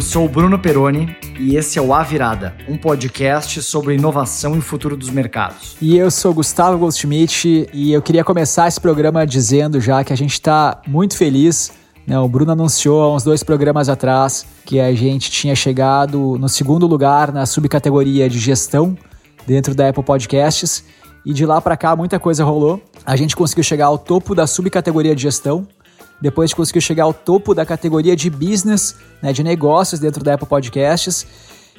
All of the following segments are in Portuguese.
Eu sou o Bruno Peroni e esse é o A Virada, um podcast sobre inovação e futuro dos mercados. E eu sou Gustavo Goldschmidt e eu queria começar esse programa dizendo já que a gente está muito feliz. Né? O Bruno anunciou há uns dois programas atrás que a gente tinha chegado no segundo lugar na subcategoria de gestão dentro da Apple Podcasts. E de lá para cá muita coisa rolou. A gente conseguiu chegar ao topo da subcategoria de gestão, depois conseguiu chegar ao topo da categoria de business, né, de negócios dentro da Apple Podcasts.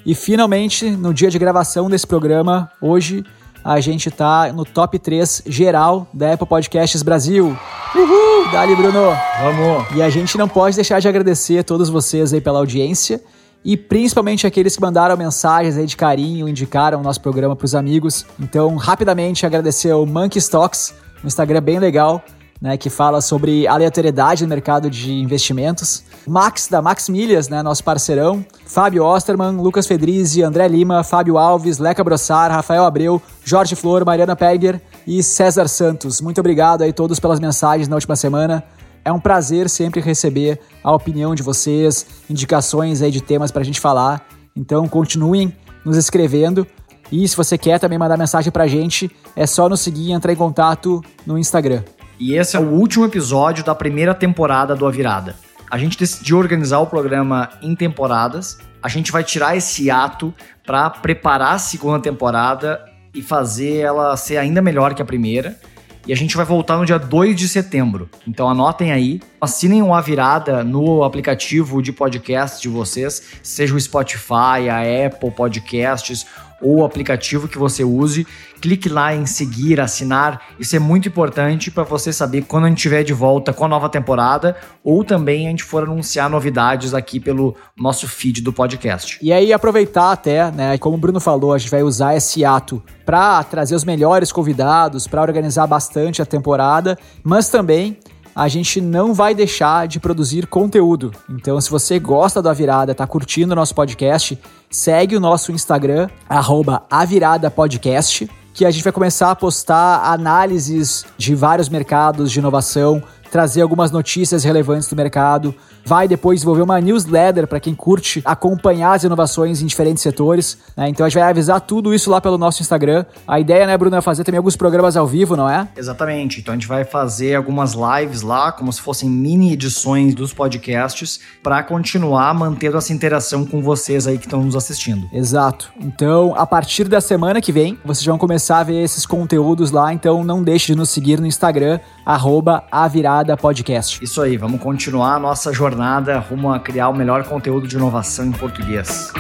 E finalmente, no dia de gravação desse programa, hoje, a gente está no top 3 geral da Apple Podcasts Brasil. Uhul! Dali, Bruno! Vamos! E a gente não pode deixar de agradecer a todos vocês aí pela audiência e principalmente aqueles que mandaram mensagens aí de carinho, indicaram o nosso programa para os amigos. Então, rapidamente agradecer ao Monkey Stocks, um Instagram bem legal, né, que fala sobre aleatoriedade no mercado de investimentos. Max, da Max Milhas, né, nosso parceirão. Fábio Osterman, Lucas Fedrizzi, André Lima, Fábio Alves, Leca Brossar, Rafael Abreu, Jorge Flor, Mariana Perger e César Santos. Muito obrigado aí todos pelas mensagens na última semana. É um prazer sempre receber a opinião de vocês, indicações aí de temas para a gente falar. Então continuem nos escrevendo. E se você quer também mandar mensagem para a gente, é só nos seguir e entrar em contato no Instagram. E esse é o último episódio da primeira temporada do A Virada. A gente decidiu organizar o programa em temporadas. A gente vai tirar esse ato para preparar a segunda temporada e fazer ela ser ainda melhor que a primeira. E a gente vai voltar no dia 2 de setembro. Então anotem aí, assinem o A Virada no aplicativo de podcast de vocês, seja o Spotify, a Apple Podcasts ou o aplicativo que você use. Clique lá em seguir, assinar. Isso é muito importante para você saber quando a gente estiver de volta com a nova temporada ou também a gente for anunciar novidades aqui pelo nosso feed do podcast. E aí aproveitar até, né, como o Bruno falou, a gente vai usar esse ato para trazer os melhores convidados, para organizar bastante a temporada, mas também a gente não vai deixar de produzir conteúdo. Então, se você gosta da virada, tá curtindo o nosso podcast, segue o nosso Instagram, aviradapodcast, que a gente vai começar a postar análises de vários mercados de inovação, trazer algumas notícias relevantes do mercado. Vai depois desenvolver uma newsletter para quem curte acompanhar as inovações em diferentes setores. Né? Então a gente vai avisar tudo isso lá pelo nosso Instagram. A ideia, né, Bruno, é fazer também alguns programas ao vivo, não é? Exatamente. Então a gente vai fazer algumas lives lá, como se fossem mini edições dos podcasts, para continuar mantendo essa interação com vocês aí que estão nos assistindo. Exato. Então, a partir da semana que vem, vocês vão começar a ver esses conteúdos lá. Então não deixe de nos seguir no Instagram, arroba Podcast. Isso aí, vamos continuar a nossa jornada rumo a criar o melhor conteúdo de inovação em português.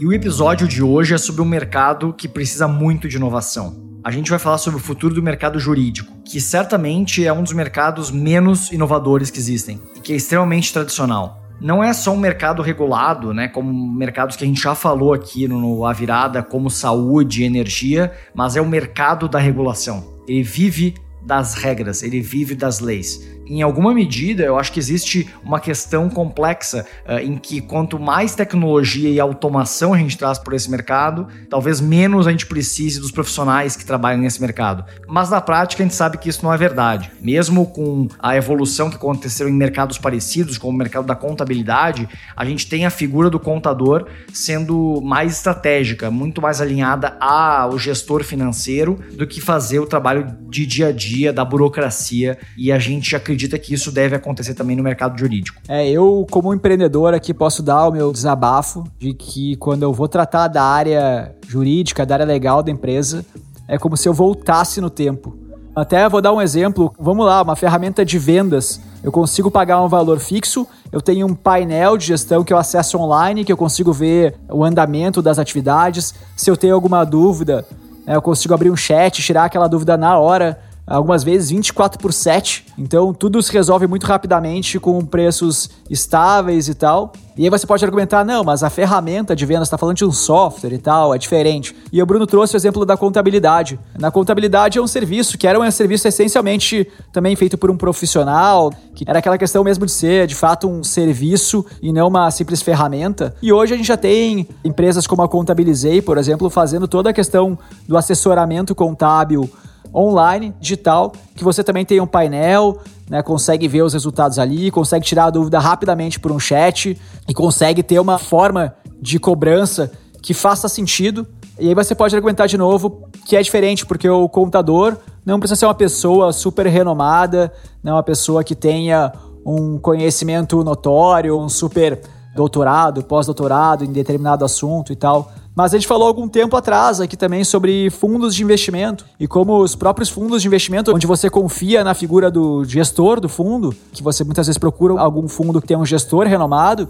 E o episódio de hoje é sobre um mercado que precisa muito de inovação. A gente vai falar sobre o futuro do mercado jurídico, que certamente é um dos mercados menos inovadores que existem e que é extremamente tradicional não é só um mercado regulado, né, como mercados que a gente já falou aqui no A Virada, como saúde e energia, mas é o mercado da regulação. Ele vive das regras, ele vive das leis em alguma medida, eu acho que existe uma questão complexa uh, em que quanto mais tecnologia e automação a gente traz por esse mercado, talvez menos a gente precise dos profissionais que trabalham nesse mercado. Mas na prática a gente sabe que isso não é verdade. Mesmo com a evolução que aconteceu em mercados parecidos, como o mercado da contabilidade, a gente tem a figura do contador sendo mais estratégica, muito mais alinhada ao gestor financeiro do que fazer o trabalho de dia a dia da burocracia e a gente acredita acredita que isso deve acontecer também no mercado jurídico? É, eu, como empreendedor aqui, posso dar o meu desabafo de que quando eu vou tratar da área jurídica, da área legal da empresa, é como se eu voltasse no tempo. Até vou dar um exemplo. Vamos lá, uma ferramenta de vendas. Eu consigo pagar um valor fixo, eu tenho um painel de gestão que eu acesso online, que eu consigo ver o andamento das atividades. Se eu tenho alguma dúvida, né, eu consigo abrir um chat, tirar aquela dúvida na hora algumas vezes 24 por 7. Então tudo se resolve muito rapidamente com preços estáveis e tal. E aí você pode argumentar, não, mas a ferramenta de vendas está falando de um software e tal, é diferente. E o Bruno trouxe o exemplo da contabilidade. Na contabilidade é um serviço que era um serviço essencialmente também feito por um profissional, que era aquela questão mesmo de ser, de fato, um serviço e não uma simples ferramenta. E hoje a gente já tem empresas como a Contabilizei, por exemplo, fazendo toda a questão do assessoramento contábil online, digital, que você também tem um painel, né, consegue ver os resultados ali, consegue tirar a dúvida rapidamente por um chat e consegue ter uma forma de cobrança que faça sentido. E aí você pode argumentar de novo que é diferente, porque o contador não precisa ser uma pessoa super renomada, não é uma pessoa que tenha um conhecimento notório, um super doutorado, pós-doutorado em determinado assunto e tal. Mas a gente falou algum tempo atrás aqui também sobre fundos de investimento e como os próprios fundos de investimento, onde você confia na figura do gestor do fundo, que você muitas vezes procura algum fundo que tem um gestor renomado,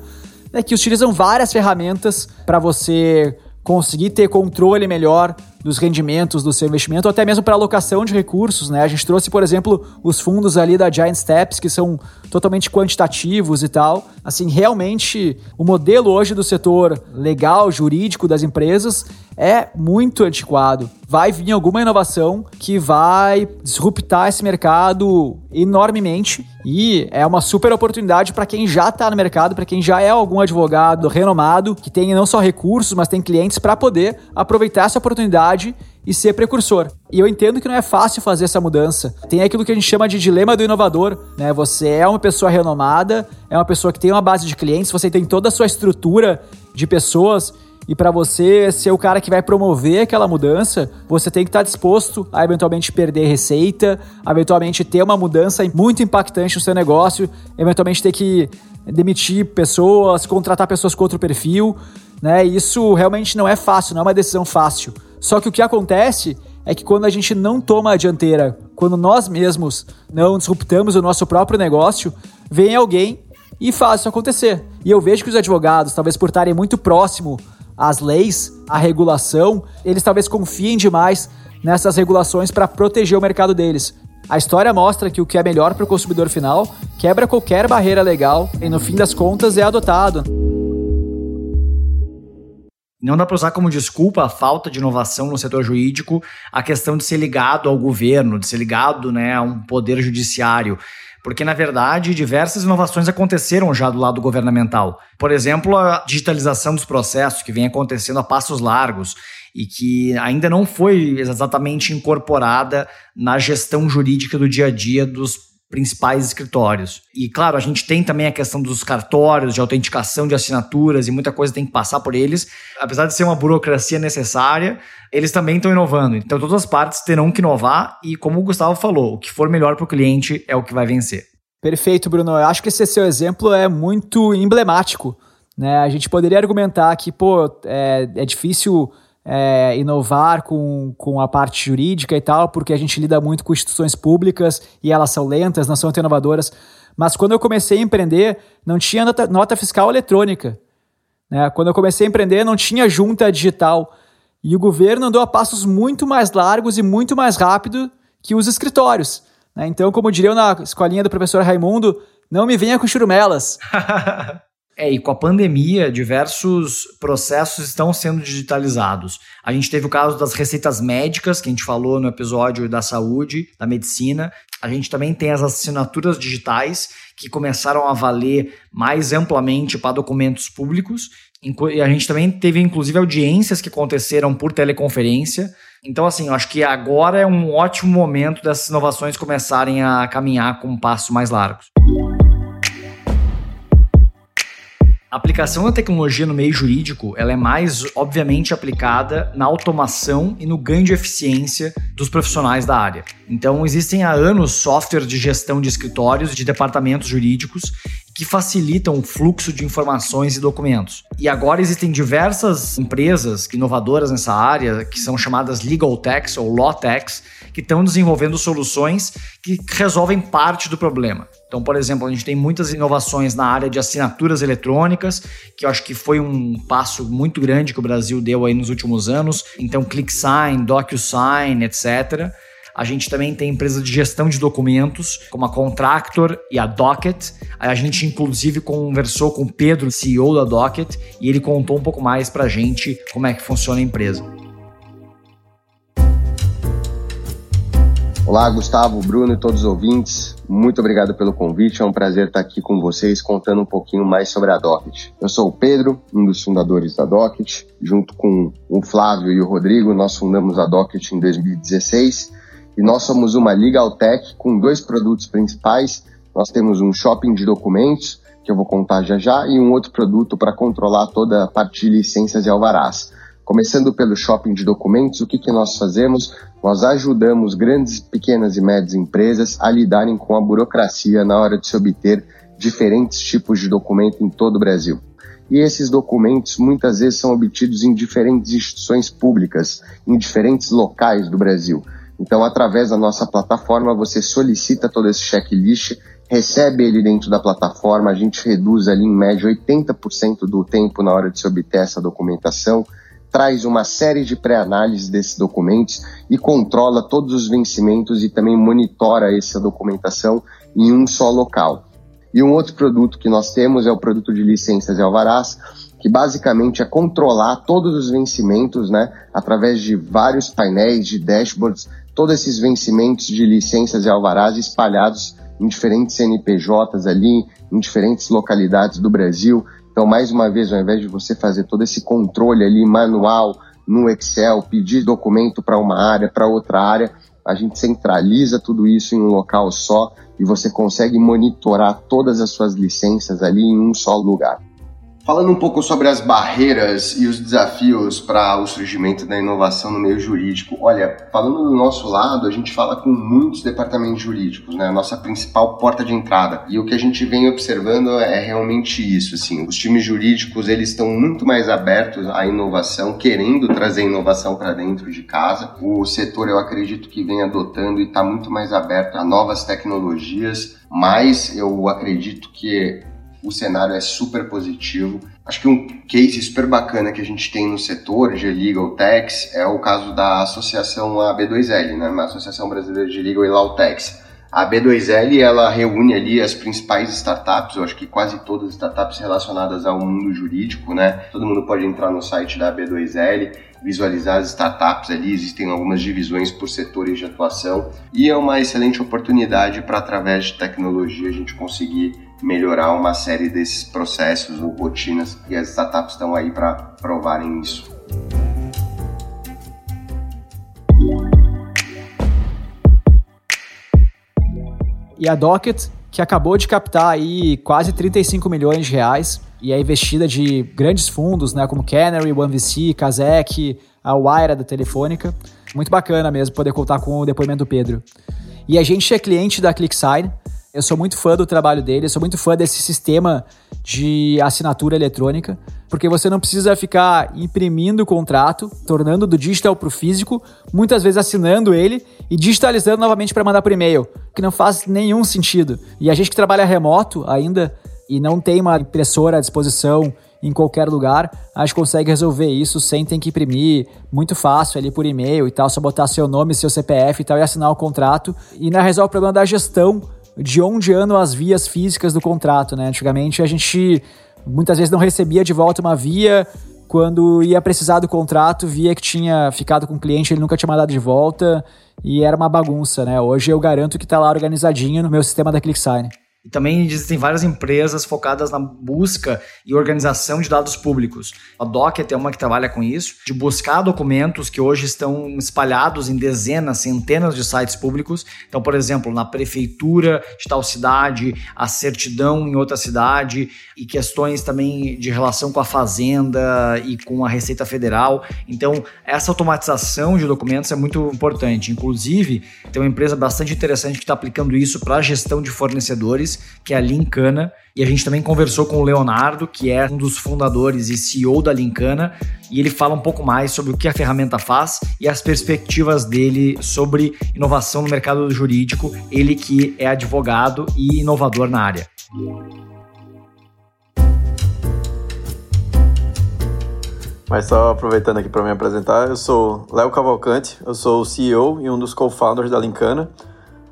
né, que utilizam várias ferramentas para você conseguir ter controle melhor dos rendimentos do seu investimento, ou até mesmo para alocação de recursos, né? A gente trouxe, por exemplo, os fundos ali da Giant Steps, que são totalmente quantitativos e tal. Assim, realmente, o modelo hoje do setor legal, jurídico das empresas é muito antiquado. Vai vir alguma inovação que vai disruptar esse mercado enormemente e é uma super oportunidade para quem já está no mercado, para quem já é algum advogado renomado, que tem não só recursos, mas tem clientes para poder aproveitar essa oportunidade e ser precursor. E eu entendo que não é fácil fazer essa mudança. Tem aquilo que a gente chama de dilema do inovador, né? Você é uma pessoa renomada, é uma pessoa que tem uma base de clientes, você tem toda a sua estrutura de pessoas e para você ser o cara que vai promover aquela mudança, você tem que estar disposto a eventualmente perder receita, eventualmente ter uma mudança muito impactante no seu negócio, eventualmente ter que demitir pessoas, contratar pessoas com outro perfil, né? Isso realmente não é fácil, não é uma decisão fácil. Só que o que acontece é que quando a gente não toma a dianteira, quando nós mesmos não disruptamos o nosso próprio negócio, vem alguém e faz isso acontecer. E eu vejo que os advogados, talvez por estarem muito próximo às leis, à regulação, eles talvez confiem demais nessas regulações para proteger o mercado deles. A história mostra que o que é melhor para o consumidor final quebra qualquer barreira legal e, no fim das contas, é adotado. Não dá para usar como desculpa a falta de inovação no setor jurídico a questão de ser ligado ao governo, de ser ligado né, a um poder judiciário. Porque, na verdade, diversas inovações aconteceram já do lado governamental. Por exemplo, a digitalização dos processos, que vem acontecendo a passos largos e que ainda não foi exatamente incorporada na gestão jurídica do dia a dia dos principais escritórios. E claro, a gente tem também a questão dos cartórios, de autenticação de assinaturas e muita coisa tem que passar por eles. Apesar de ser uma burocracia necessária, eles também estão inovando. Então todas as partes terão que inovar e como o Gustavo falou, o que for melhor para o cliente é o que vai vencer. Perfeito, Bruno. Eu acho que esse seu exemplo é muito emblemático. Né? A gente poderia argumentar que, pô, é, é difícil é, inovar com, com a parte jurídica e tal, porque a gente lida muito com instituições públicas e elas são lentas, não são tão inovadoras. Mas quando eu comecei a empreender, não tinha nota, nota fiscal eletrônica. Né? Quando eu comecei a empreender, não tinha junta digital. E o governo andou a passos muito mais largos e muito mais rápido que os escritórios. Né? Então, como diriam na escolinha do professor Raimundo, não me venha com churumelas. É, e com a pandemia, diversos processos estão sendo digitalizados. A gente teve o caso das receitas médicas, que a gente falou no episódio da saúde, da medicina. A gente também tem as assinaturas digitais, que começaram a valer mais amplamente para documentos públicos. E a gente também teve, inclusive, audiências que aconteceram por teleconferência. Então, assim, eu acho que agora é um ótimo momento dessas inovações começarem a caminhar com um passo mais largos. A aplicação da tecnologia no meio jurídico, ela é mais obviamente aplicada na automação e no ganho de eficiência dos profissionais da área. Então, existem há anos softwares de gestão de escritórios de departamentos jurídicos que facilitam o fluxo de informações e documentos. E agora existem diversas empresas inovadoras nessa área, que são chamadas Legal Techs ou Law Techs, que estão desenvolvendo soluções que resolvem parte do problema. Então, por exemplo, a gente tem muitas inovações na área de assinaturas eletrônicas, que eu acho que foi um passo muito grande que o Brasil deu aí nos últimos anos. Então, ClickSign, DocuSign, etc. A gente também tem empresas de gestão de documentos, como a Contractor e a Docket. A gente, inclusive, conversou com o Pedro, CEO da Docket, e ele contou um pouco mais para a gente como é que funciona a empresa. Olá, Gustavo, Bruno e todos os ouvintes. Muito obrigado pelo convite. É um prazer estar aqui com vocês contando um pouquinho mais sobre a Docket. Eu sou o Pedro, um dos fundadores da Docket. Junto com o Flávio e o Rodrigo, nós fundamos a Docket em 2016 E nós somos uma Legal Tech com dois produtos principais. Nós temos um shopping de documentos, que eu vou contar já já, e um outro produto para controlar toda a parte de licenças e alvarás. Começando pelo shopping de documentos, o que, que nós fazemos? Nós ajudamos grandes, pequenas e médias empresas a lidarem com a burocracia na hora de se obter diferentes tipos de documento em todo o Brasil. E esses documentos muitas vezes são obtidos em diferentes instituições públicas, em diferentes locais do Brasil. Então, através da nossa plataforma, você solicita todo esse checklist, recebe ele dentro da plataforma, a gente reduz ali em média 80% do tempo na hora de se obter essa documentação traz uma série de pré-análises desses documentos e controla todos os vencimentos e também monitora essa documentação em um só local. E um outro produto que nós temos é o produto de licenças e alvarás, que basicamente é controlar todos os vencimentos, né, através de vários painéis de dashboards, todos esses vencimentos de licenças e alvarás espalhados em diferentes CNPJs ali, em diferentes localidades do Brasil, então, mais uma vez, ao invés de você fazer todo esse controle ali manual no Excel, pedir documento para uma área, para outra área, a gente centraliza tudo isso em um local só e você consegue monitorar todas as suas licenças ali em um só lugar. Falando um pouco sobre as barreiras e os desafios para o surgimento da inovação no meio jurídico, olha, falando do nosso lado, a gente fala com muitos departamentos jurídicos, né? A nossa principal porta de entrada. E o que a gente vem observando é realmente isso, assim, os times jurídicos, eles estão muito mais abertos à inovação, querendo trazer inovação para dentro de casa. O setor, eu acredito que vem adotando e está muito mais aberto a novas tecnologias, mas eu acredito que o cenário é super positivo. Acho que um case super bacana que a gente tem no setor de Legal Tax é o caso da associação AB2L, né, a Associação Brasileira de Legal e Law Tax. A B2L ela reúne ali as principais startups, eu acho que quase todas as startups relacionadas ao mundo jurídico, né? Todo mundo pode entrar no site da B2L, visualizar as startups ali, existem algumas divisões por setores de atuação e é uma excelente oportunidade para através de tecnologia a gente conseguir melhorar uma série desses processos ou rotinas e as startups estão aí para provarem isso. E a Docket, que acabou de captar aí quase 35 milhões de reais e é investida de grandes fundos, né, como Canary, OneVC, Kazek, a Wire da Telefônica. Muito bacana mesmo poder contar com o depoimento do Pedro. E a gente é cliente da ClickSign, eu sou muito fã do trabalho dele, eu sou muito fã desse sistema de assinatura eletrônica, porque você não precisa ficar imprimindo o contrato, tornando do digital para o físico, muitas vezes assinando ele e digitalizando novamente para mandar por e-mail, que não faz nenhum sentido. E a gente que trabalha remoto ainda e não tem uma impressora à disposição em qualquer lugar, a gente consegue resolver isso sem ter que imprimir, muito fácil ali por e-mail e tal, só botar seu nome, seu CPF e tal e assinar o contrato. E ainda resolve o problema da gestão de onde andam as vias físicas do contrato, né? Antigamente a gente muitas vezes não recebia de volta uma via, quando ia precisar do contrato, via que tinha ficado com o cliente, ele nunca tinha mandado de volta e era uma bagunça, né? Hoje eu garanto que está lá organizadinho no meu sistema da ClickSign. E também existem várias empresas focadas na busca e organização de dados públicos. A Docket é uma que trabalha com isso, de buscar documentos que hoje estão espalhados em dezenas, centenas de sites públicos. Então, por exemplo, na prefeitura de tal cidade, a certidão em outra cidade e questões também de relação com a fazenda e com a Receita Federal. Então, essa automatização de documentos é muito importante. Inclusive, tem uma empresa bastante interessante que está aplicando isso para a gestão de fornecedores que é a Lincana. E a gente também conversou com o Leonardo, que é um dos fundadores e CEO da Lincana, e ele fala um pouco mais sobre o que a ferramenta faz e as perspectivas dele sobre inovação no mercado jurídico, ele que é advogado e inovador na área. Mas só aproveitando aqui para me apresentar, eu sou Léo Cavalcante, eu sou o CEO e um dos co-founders da Lincana.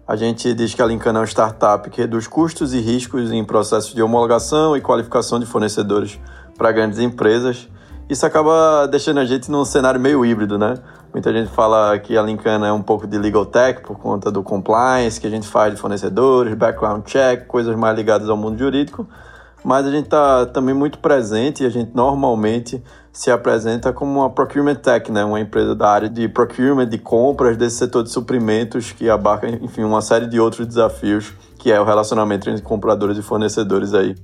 A gente diz que a Lincana é uma startup que reduz custos e riscos em processos de homologação e qualificação de fornecedores para grandes empresas. Isso acaba deixando a gente num cenário meio híbrido, né? Muita gente fala que a Lincana é um pouco de legal tech por conta do compliance que a gente faz de fornecedores, background check, coisas mais ligadas ao mundo jurídico. mas a gente está também muito presente e a gente normalmente se apresenta como uma procurement tech, né? uma empresa da área de procurement, de compras desse setor de suprimentos que abarca, enfim, uma série de outros desafios que é o relacionamento entre compradores e fornecedores aí.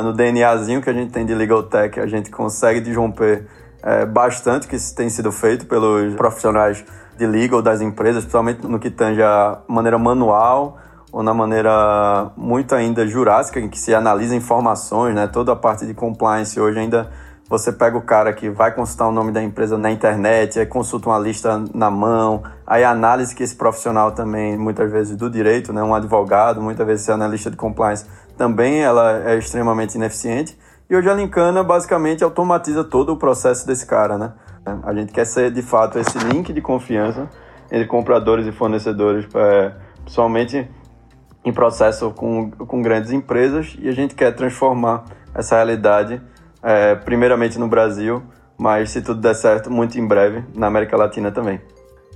No DNAzinho que a gente tem de Legal Tech, a gente consegue disromper é, bastante que tem sido feito pelos profissionais de legal das empresas, principalmente no que tange a maneira manual ou na maneira muito ainda jurássica, em que se analisa informações, né? Toda a parte de compliance hoje ainda você pega o cara que vai consultar o nome da empresa na internet, aí consulta uma lista na mão, aí a análise que esse profissional também, muitas vezes do direito, né, um advogado, muitas vezes analista de compliance, também ela é extremamente ineficiente. E hoje a Lincana basicamente automatiza todo o processo desse cara, né? A gente quer ser de fato esse link de confiança entre compradores e fornecedores, é, principalmente em processo com, com grandes empresas, e a gente quer transformar essa realidade é, primeiramente no Brasil, mas se tudo der certo, muito em breve na América Latina também.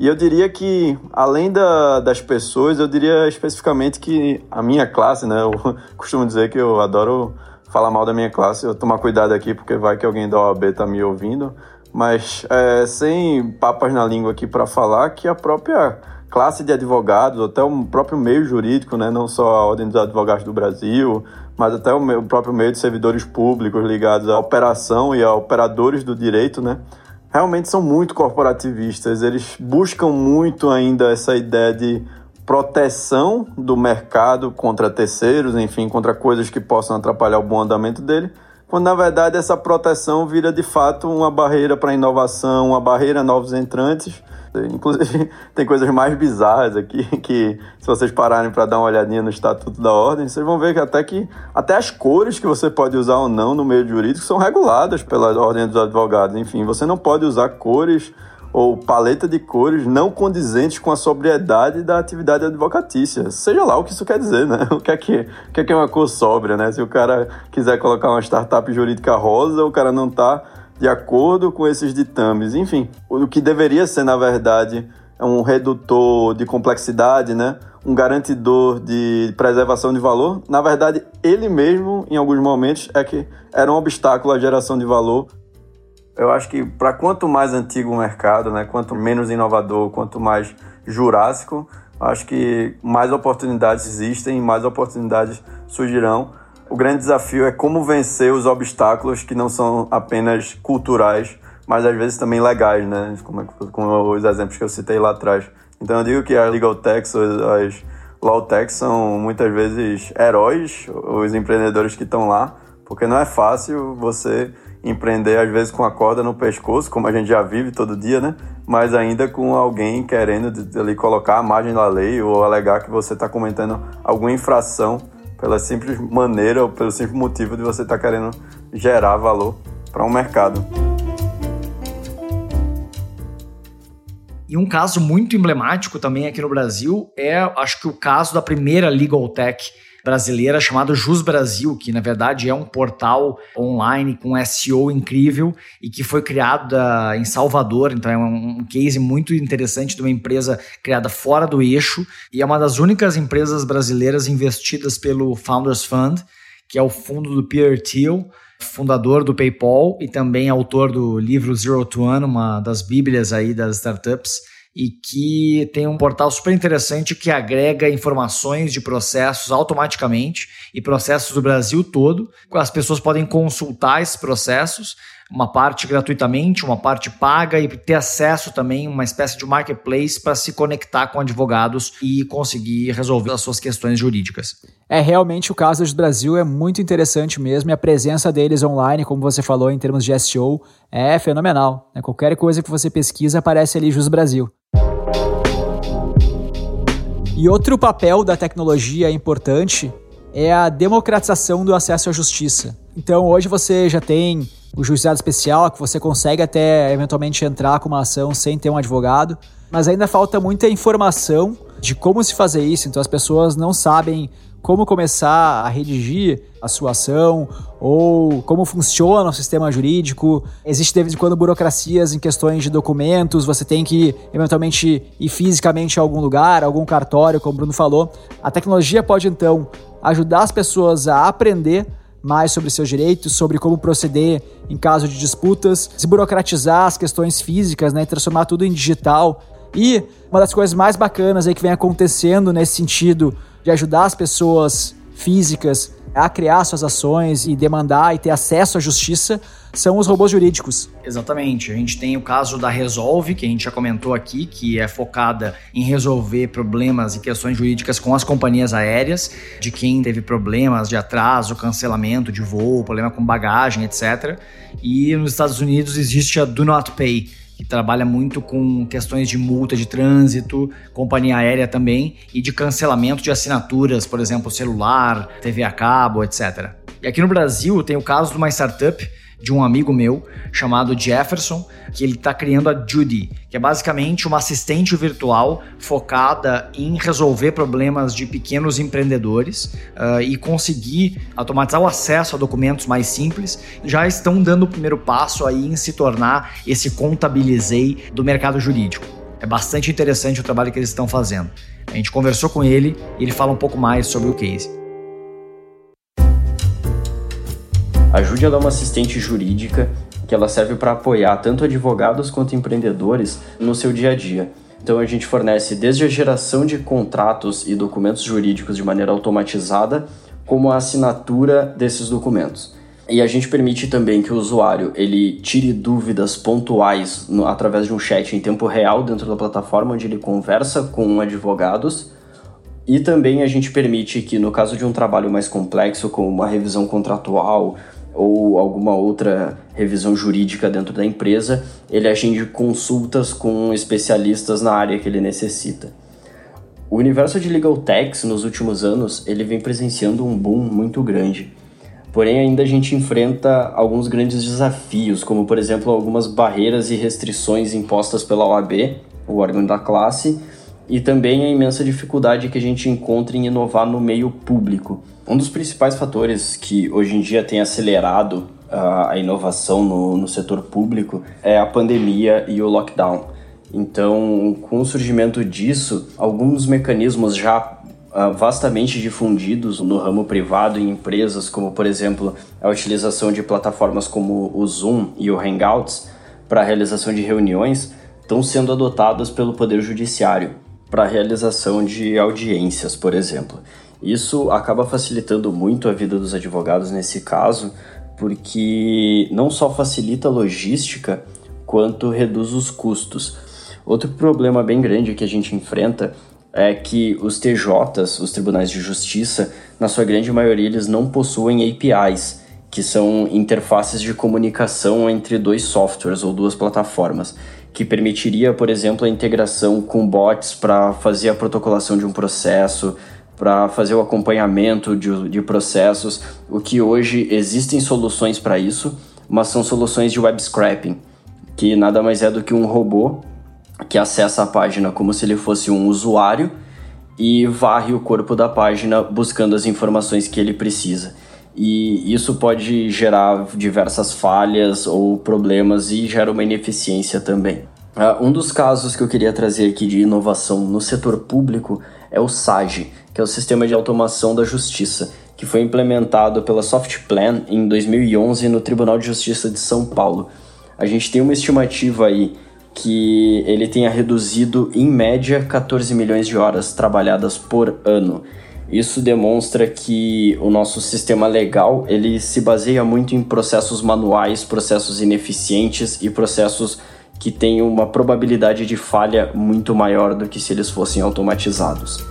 E eu diria que, além da, das pessoas, eu diria especificamente que a minha classe, né? Eu costumo dizer que eu adoro falar mal da minha classe, eu tomar cuidado aqui porque vai que alguém da OAB tá me ouvindo, mas é, sem papas na língua aqui para falar que a própria classe de advogados, até o próprio meio jurídico, né, não só a Ordem dos Advogados do Brasil, mas até o, meu, próprio meio de servidores públicos ligados à operação e a operadores do direito, né, realmente são muito corporativistas. Eles buscam muito ainda essa ideia de proteção do mercado contra terceiros, enfim, contra coisas que possam atrapalhar o bom andamento dele, quando na verdade essa proteção vira de fato uma barreira para a inovação, uma barreira a novos entrantes Inclusive, tem coisas mais bizarras aqui que, se vocês pararem para dar uma olhadinha no Estatuto da Ordem, vocês vão ver que até que até as cores que você pode usar ou não no meio jurídico são reguladas pela Ordem dos Advogados. Enfim, você não pode usar cores ou paleta de cores não condizentes com a sobriedade da atividade advocatícia. Seja lá o que isso quer dizer, né? O que é que, o que, é, que é uma cor sóbria, né? Se o cara quiser colocar uma startup jurídica rosa, o cara não está de acordo com esses ditames. Enfim, o que deveria ser, na verdade, um redutor de complexidade, né? um garantidor de preservação de valor, na verdade, ele mesmo, em alguns momentos, é que era um obstáculo à geração de valor. Eu acho que para quanto mais antigo o mercado, né, quanto menos inovador, quanto mais jurássico, acho que mais oportunidades existem, mais oportunidades surgirão o grande desafio é como vencer os obstáculos que não são apenas culturais, mas às vezes também legais, né? Como, é como os exemplos que eu citei lá atrás. Então eu digo que as legal techs, as law techs são muitas vezes heróis, os empreendedores que estão lá, porque não é fácil você empreender às vezes com a corda no pescoço, como a gente já vive todo dia, né? Mas ainda com alguém querendo ali colocar a margem da lei ou alegar que você está cometendo alguma infração pela simples maneira ou pelo simples motivo de você estar tá querendo gerar valor para um mercado. E um caso muito emblemático também aqui no Brasil é, acho que o caso da primeira Legal Tech brasileira chamada Jus Brasil, que na verdade é um portal online com SEO incrível e que foi criado em Salvador, então é um, case muito interessante de uma empresa criada fora do eixo e é uma das únicas empresas brasileiras investidas pelo Founders Fund, que é o fundo do Peter Thiel, fundador do PayPal e também autor do livro Zero to One, uma das bíblias aí das startups e que tem um portal super interessante que agrega informações de processos automaticamente e processos do Brasil todo. As pessoas podem consultar esses processos, uma parte gratuitamente, uma parte paga e ter acesso também uma espécie de marketplace para se conectar com advogados e conseguir resolver as suas questões jurídicas. É realmente o caso do Brasil é muito interessante mesmo e a presença deles online, como você falou em termos de SEO, é fenomenal. Né? Qualquer coisa que você pesquisa aparece ali Jus Brasil. E outro papel da tecnologia importante é a democratização do acesso à justiça. Então, hoje você já tem o juizado especial, que você consegue até eventualmente entrar com uma ação sem ter um advogado, mas ainda falta muita informação de como se fazer isso. Então, as pessoas não sabem como começar a redigir a sua ação ou como funciona o sistema jurídico. Existe de vez em quando burocracias em questões de documentos, você tem que eventualmente ir fisicamente a algum lugar, algum cartório, como o Bruno falou. A tecnologia pode então ajudar as pessoas a aprender mais sobre seus direitos, sobre como proceder em caso de disputas, desburocratizar as questões físicas, né, transformar tudo em digital. E uma das coisas mais bacanas aí que vem acontecendo nesse sentido de ajudar as pessoas físicas a criar suas ações e demandar e ter acesso à justiça são os robôs jurídicos. Exatamente. A gente tem o caso da Resolve, que a gente já comentou aqui, que é focada em resolver problemas e questões jurídicas com as companhias aéreas, de quem teve problemas de atraso, cancelamento de voo, problema com bagagem, etc. E nos Estados Unidos existe a Do Not Pay, que trabalha muito com questões de multa de trânsito, companhia aérea também, e de cancelamento de assinaturas, por exemplo, celular, TV a cabo, etc. E aqui no Brasil tem o caso de uma startup de um amigo meu chamado Jefferson, que ele está criando a Judy, que é basicamente uma assistente virtual focada em resolver problemas de pequenos empreendedores uh, e conseguir automatizar o acesso a documentos mais simples. Já estão dando o primeiro passo aí em se tornar esse contabilizei do mercado jurídico. É bastante interessante o trabalho que eles estão fazendo. A gente conversou com ele e ele fala um pouco mais sobre o case. A Jude é uma assistente jurídica que ela serve para apoiar tanto advogados quanto empreendedores no seu dia a dia. Então a gente fornece desde a geração de contratos e documentos jurídicos de maneira automatizada, como a assinatura desses documentos. E a gente permite também que o usuário ele tire dúvidas pontuais no, através de um chat em tempo real dentro da plataforma onde ele conversa com advogados. E também a gente permite que, no caso de um trabalho mais complexo, como uma revisão contratual ou alguma outra revisão jurídica dentro da empresa, ele agende consultas com especialistas na área que ele necessita. O universo de legal techs nos últimos anos ele vem presenciando um boom muito grande. Porém, ainda a gente enfrenta alguns grandes desafios, como por exemplo algumas barreiras e restrições impostas pela OAB, o órgão da classe, e também a imensa dificuldade que a gente encontra em inovar no meio público. Um dos principais fatores que hoje em dia tem acelerado a inovação no, no setor público é a pandemia e o lockdown. Então, com o surgimento disso, alguns mecanismos já vastamente difundidos no ramo privado em empresas, como por exemplo a utilização de plataformas como o Zoom e o Hangouts para a realização de reuniões, estão sendo adotadas pelo Poder Judiciário para realização de audiências, por exemplo. Isso acaba facilitando muito a vida dos advogados nesse caso, porque não só facilita a logística, quanto reduz os custos. Outro problema bem grande que a gente enfrenta é que os TJs, os tribunais de justiça, na sua grande maioria, eles não possuem APIs, que são interfaces de comunicação entre dois softwares ou duas plataformas que permitiria, por exemplo, a integração com bots para fazer a protocolação de um processo, para fazer o acompanhamento de, de processos, o que hoje existem soluções para isso, mas são soluções de web scraping, que nada mais é do que um robô que acessa a página como se ele fosse um usuário e varre o corpo da página buscando as informações que ele precisa. E isso pode gerar diversas falhas ou problemas e gera uma ineficiência também. Uh, um dos casos que eu queria trazer aqui de inovação no setor público é o SAGE, que é o Sistema de Automação da Justiça, que foi implementado pela Softplan em 2011 no Tribunal de Justiça de São Paulo. A gente tem uma estimativa aí que ele tenha reduzido em média 14 milhões de horas trabalhadas por ano. Isso demonstra que o nosso sistema legal ele se baseia muito em processos manuais, processos ineficientes e processos que têm uma probabilidade de falha muito maior do que se eles fossem automatizados.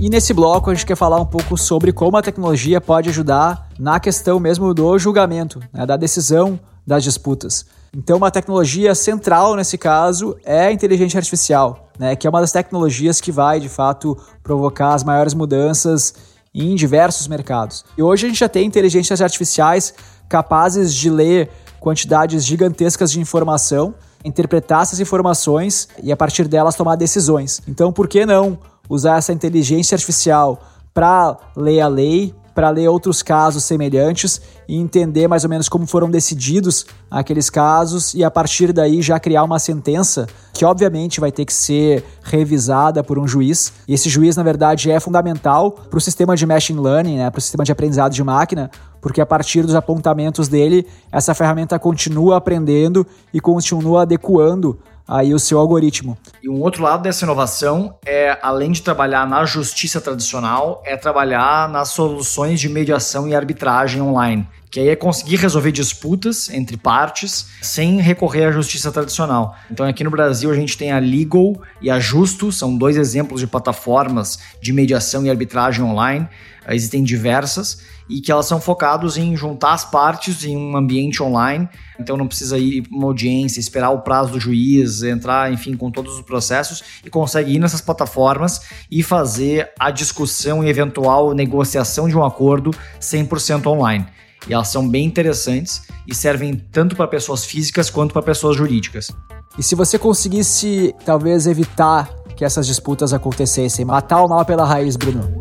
E nesse bloco a gente quer falar um pouco sobre como a tecnologia pode ajudar na questão mesmo do julgamento, né, da decisão das disputas. Então, uma tecnologia central nesse caso é a inteligência artificial, né, que é uma das tecnologias que vai, de fato, provocar as maiores mudanças em diversos mercados. E hoje a gente já tem inteligências artificiais capazes de ler quantidades gigantescas de informação, interpretar essas informações e, a partir delas, tomar decisões. Então, por que não usar essa inteligência artificial para ler a lei, para ler outros casos semelhantes e entender mais ou menos como foram decididos aqueles casos e a partir daí já criar uma sentença que obviamente vai ter que ser revisada por um juiz. E esse juiz, na verdade, é fundamental para o sistema de machine learning, né, para o sistema de aprendizado de máquina, porque a partir dos apontamentos dele, essa ferramenta continua aprendendo e continua adequando aí o seu algoritmo. E um outro lado dessa inovação é, além de trabalhar na justiça tradicional, é trabalhar nas soluções de mediação e arbitragem online, que aí é conseguir resolver disputas entre partes sem recorrer à justiça tradicional. Então aqui no Brasil a gente tem a Legal e a Justo, são dois exemplos de plataformas de mediação e arbitragem online. Existem diversas e que elas são focados em juntar as partes em um ambiente online, então não precisa ir para uma audiência, esperar o prazo do juiz, entrar, enfim, com todos os processos e consegue ir nessas plataformas e fazer a discussão e eventual negociação de um acordo 100% online. E elas são bem interessantes e servem tanto para pessoas físicas quanto para pessoas jurídicas. E se você conseguisse, talvez, evitar que essas disputas acontecessem, matar o mal pela raiz, Bruno?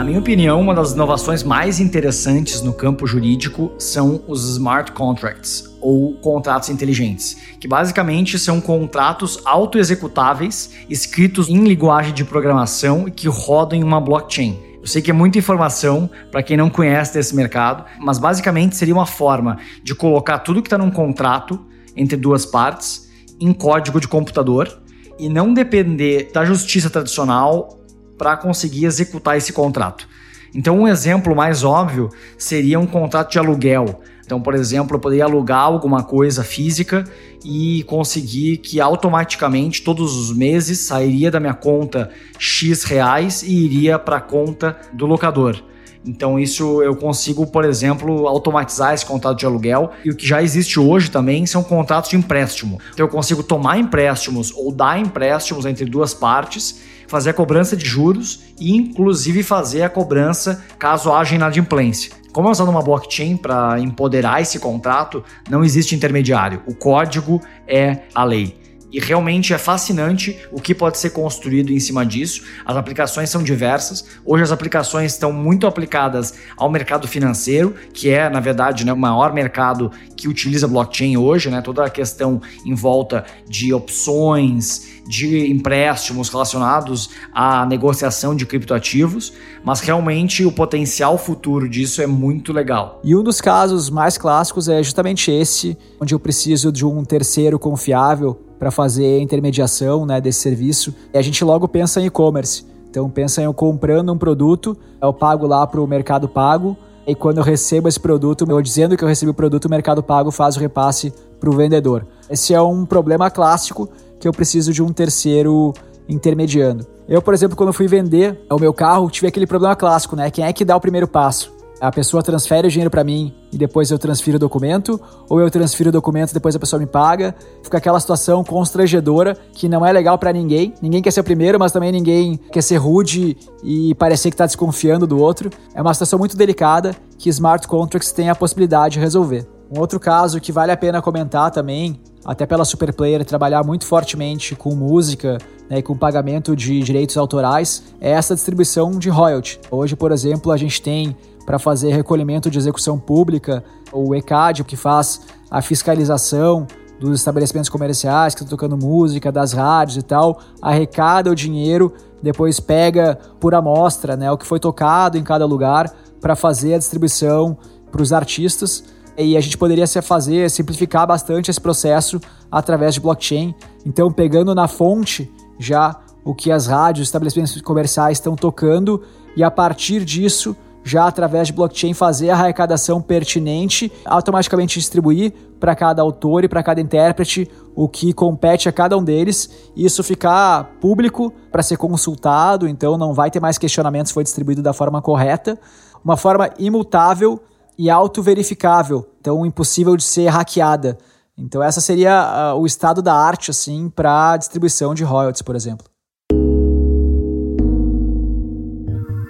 Na minha opinião, uma das inovações mais interessantes no campo jurídico são os smart contracts, ou contratos inteligentes, que basicamente são contratos autoexecutáveis escritos em linguagem de programação e que rodam em uma blockchain. Eu sei que é muita informação para quem não conhece desse mercado, mas basicamente seria uma forma de colocar tudo que está num contrato entre duas partes em código de computador e não depender da justiça tradicional para conseguir executar esse contrato. Então, um exemplo mais óbvio seria um contrato de aluguel. Então, por exemplo, eu poderia alugar alguma coisa física e conseguir que automaticamente todos os meses sairia da minha conta X reais e iria para a conta do locador. Então, isso eu consigo, por exemplo, automatizar esse contrato de aluguel. E o que já existe hoje também são contratos de empréstimo. Então, eu consigo tomar empréstimos ou dar empréstimos entre duas partes fazer a cobrança de juros e, inclusive, fazer a cobrança caso haja inadimplência. Como é usando uma blockchain para empoderar esse contrato, não existe intermediário. O código é a lei. E realmente é fascinante o que pode ser construído em cima disso. As aplicações são diversas. Hoje as aplicações estão muito aplicadas ao mercado financeiro, que é, na verdade, né, o maior mercado que utiliza blockchain hoje, né? Toda a questão em volta de opções, de empréstimos relacionados à negociação de criptoativos, mas realmente o potencial futuro disso é muito legal. E um dos casos mais clássicos é justamente esse, onde eu preciso de um terceiro confiável para fazer a intermediação né, desse serviço. E a gente logo pensa em e-commerce. Então pensa em eu comprando um produto, eu pago lá para o Mercado Pago, e quando eu recebo esse produto, eu dizendo que eu recebi o produto, o Mercado Pago faz o repasse para o vendedor. Esse é um problema clássico que eu preciso de um terceiro intermediando. Eu, por exemplo, quando fui vender o meu carro, tive aquele problema clássico, né? Quem é que dá o primeiro passo? a pessoa transfere o dinheiro para mim e depois eu transfiro o documento, ou eu transfiro o documento e depois a pessoa me paga. Fica aquela situação constrangedora que não é legal para ninguém. Ninguém quer ser o primeiro, mas também ninguém quer ser rude e parecer que tá desconfiando do outro. É uma situação muito delicada que smart contracts têm a possibilidade de resolver. Um outro caso que vale a pena comentar também, até pela Superplayer trabalhar muito fortemente com música né, e com pagamento de direitos autorais, é essa distribuição de royalty. Hoje, por exemplo, a gente tem para fazer recolhimento de execução pública, o ECAD, que faz a fiscalização dos estabelecimentos comerciais que estão tocando música, das rádios e tal, arrecada o dinheiro, depois pega por amostra né, o que foi tocado em cada lugar para fazer a distribuição para os artistas. E a gente poderia fazer, simplificar bastante esse processo através de blockchain. Então, pegando na fonte já o que as rádios, estabelecimentos comerciais estão tocando, e a partir disso já através de blockchain fazer a arrecadação pertinente, automaticamente distribuir para cada autor e para cada intérprete o que compete a cada um deles, e isso ficar público para ser consultado, então não vai ter mais questionamento se foi distribuído da forma correta, uma forma imutável e auto-verificável, então impossível de ser hackeada. Então essa seria uh, o estado da arte assim para distribuição de royalties, por exemplo.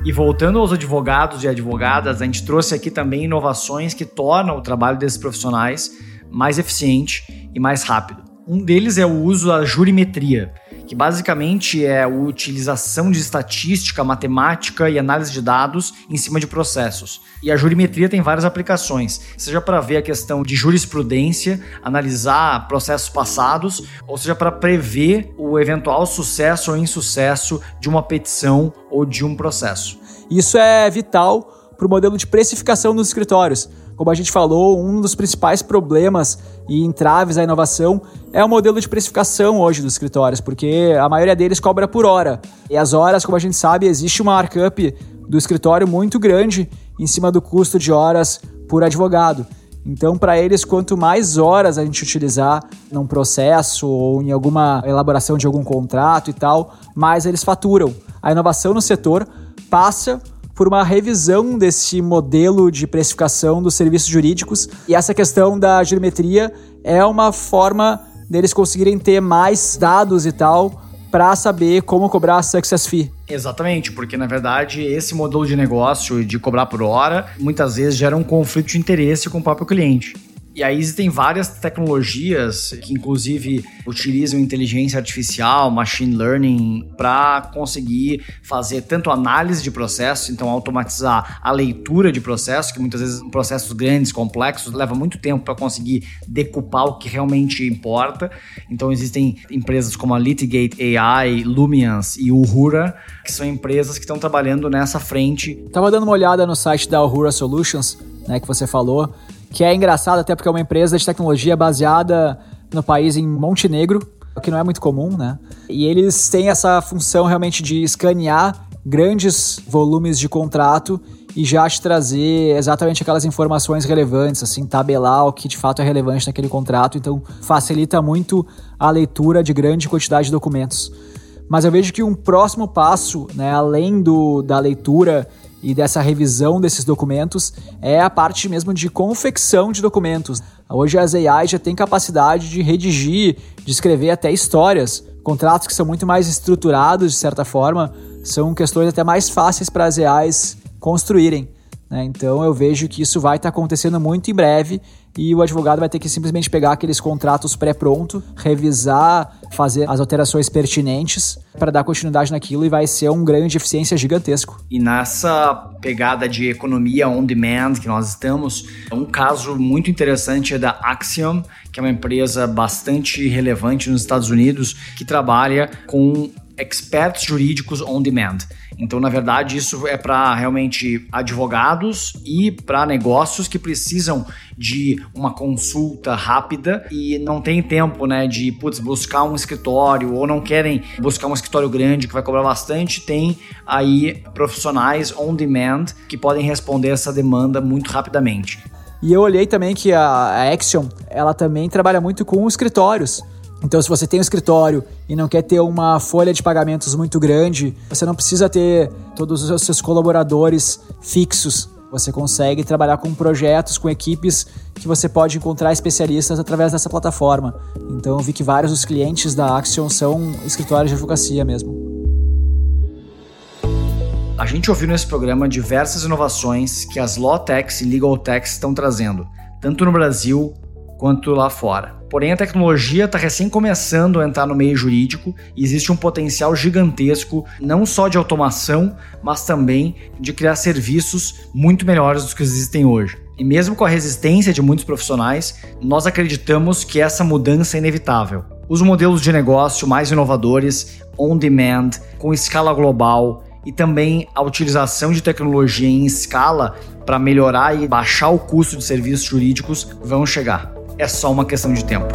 E voltando aos advogados e advogadas, a gente trouxe aqui também inovações que tornam o trabalho desses profissionais mais eficiente e mais rápido. Um deles é o uso da jurimetria, que basicamente é a utilização de estatística, matemática e análise de dados em cima de processos. E a jurimetria tem várias aplicações, seja para ver a questão de jurisprudência, analisar processos passados, ou seja para prever o eventual sucesso ou insucesso de uma petição ou de um processo. Isso é vital para o modelo de precificação dos escritórios. Como a gente falou, um dos principais problemas e entraves à inovação é o modelo de precificação hoje dos escritórios, porque a maioria deles cobra por hora. E as horas, como a gente sabe, existe uma markup do escritório muito grande em cima do custo de horas por advogado. Então, para eles, quanto mais horas a gente utilizar num processo ou em alguma elaboração de algum contrato e tal, mais eles faturam. A inovação no setor passa por uma revisão desse modelo de precificação dos serviços jurídicos. E essa questão da geometria é uma forma deles conseguirem ter mais dados e tal para saber como cobrar a success fee. Exatamente, porque na verdade esse modelo de negócio de cobrar por hora muitas vezes gera um conflito de interesse com o próprio cliente. E aí existem várias tecnologias que, inclusive, utilizam inteligência artificial, machine learning, para conseguir fazer tanto análise de processo, então automatizar a leitura de processo, que muitas vezes processos grandes, complexos, leva muito tempo para conseguir decupar o que realmente importa. Então existem empresas como a Litigate AI, Lumians e Uhura, que são empresas que estão trabalhando nessa frente. Tava dando uma olhada no site da Uhura Solutions, né, que você falou que é engraçado até porque é uma empresa de tecnologia baseada no país em Montenegro, o que não é muito comum, né? E eles têm essa função realmente de escanear grandes volumes de contrato e já te trazer exatamente aquelas informações relevantes, assim, tabelar o que de fato é relevante naquele contrato, então facilita muito a leitura de grande quantidade de documentos. Mas eu vejo que um próximo passo, né, além do, da leitura e dessa revisão desses documentos é a parte mesmo de confecção de documentos. Hoje as AI já têm capacidade de redigir, de escrever até histórias, contratos que são muito mais estruturados de certa forma, são questões até mais fáceis para as AIs construírem. Né? Então eu vejo que isso vai estar tá acontecendo muito em breve e o advogado vai ter que simplesmente pegar aqueles contratos pré-pronto, revisar, fazer as alterações pertinentes para dar continuidade naquilo e vai ser um ganho de eficiência gigantesco. E nessa pegada de economia on demand que nós estamos, um caso muito interessante é da Axiom, que é uma empresa bastante relevante nos Estados Unidos que trabalha com experts jurídicos on demand. Então, na verdade, isso é para realmente advogados e para negócios que precisam de uma consulta rápida e não tem tempo, né, de putz, buscar um escritório ou não querem buscar um escritório grande que vai cobrar bastante. Tem aí profissionais on demand que podem responder essa demanda muito rapidamente. E eu olhei também que a, Action, ela também trabalha muito com escritórios. Então, se você tem um escritório e não quer ter uma folha de pagamentos muito grande, você não precisa ter todos os seus colaboradores fixos. Você consegue trabalhar com projetos, com equipes que você pode encontrar especialistas através dessa plataforma. Então, eu vi que vários dos clientes da Action são escritórios de advocacia mesmo. A gente ouviu nesse programa diversas inovações que as Law Techs e Legal Techs estão trazendo, tanto no Brasil quanto lá fora. Porém, a tecnologia está recém começando a entrar no meio jurídico e existe um potencial gigantesco, não só de automação, mas também de criar serviços muito melhores do que existem hoje. E mesmo com a resistência de muitos profissionais, nós acreditamos que essa mudança é inevitável. Os modelos de negócio mais inovadores, on demand, com escala global e também a utilização de tecnologia em escala para melhorar e baixar o custo de serviços jurídicos vão chegar é só uma questão de tempo.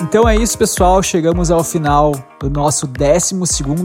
Então é isso, pessoal. Chegamos ao final do nosso 12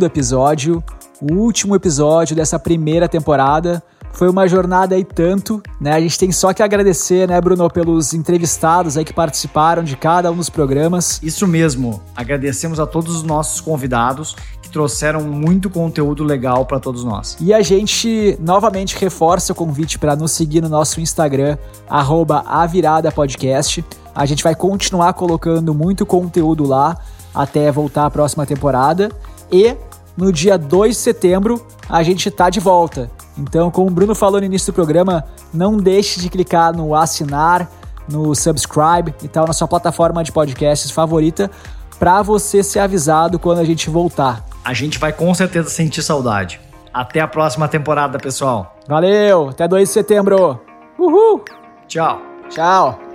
episódio, o último episódio dessa primeira temporada. Foi uma jornada aí tanto, né? A gente tem só que agradecer, né, Bruno, pelos entrevistados aí que participaram de cada um dos programas. Isso mesmo. Agradecemos a todos os nossos convidados que trouxeram muito conteúdo legal para todos nós. E a gente novamente reforça o convite para nos seguir no nosso Instagram, @aviradapodcast. A gente vai continuar colocando muito conteúdo lá até voltar a próxima temporada. E no dia 2 de setembro a gente tá de volta. Então, como o Bruno falou no início do programa, não deixe de clicar no assinar, no subscribe e tal na sua plataforma de podcasts favorita para você ser avisado quando a gente voltar. A gente vai com certeza sentir saudade. Até a próxima temporada, pessoal. Valeu, até 2 de setembro. Uhul! Tchau. Tchau.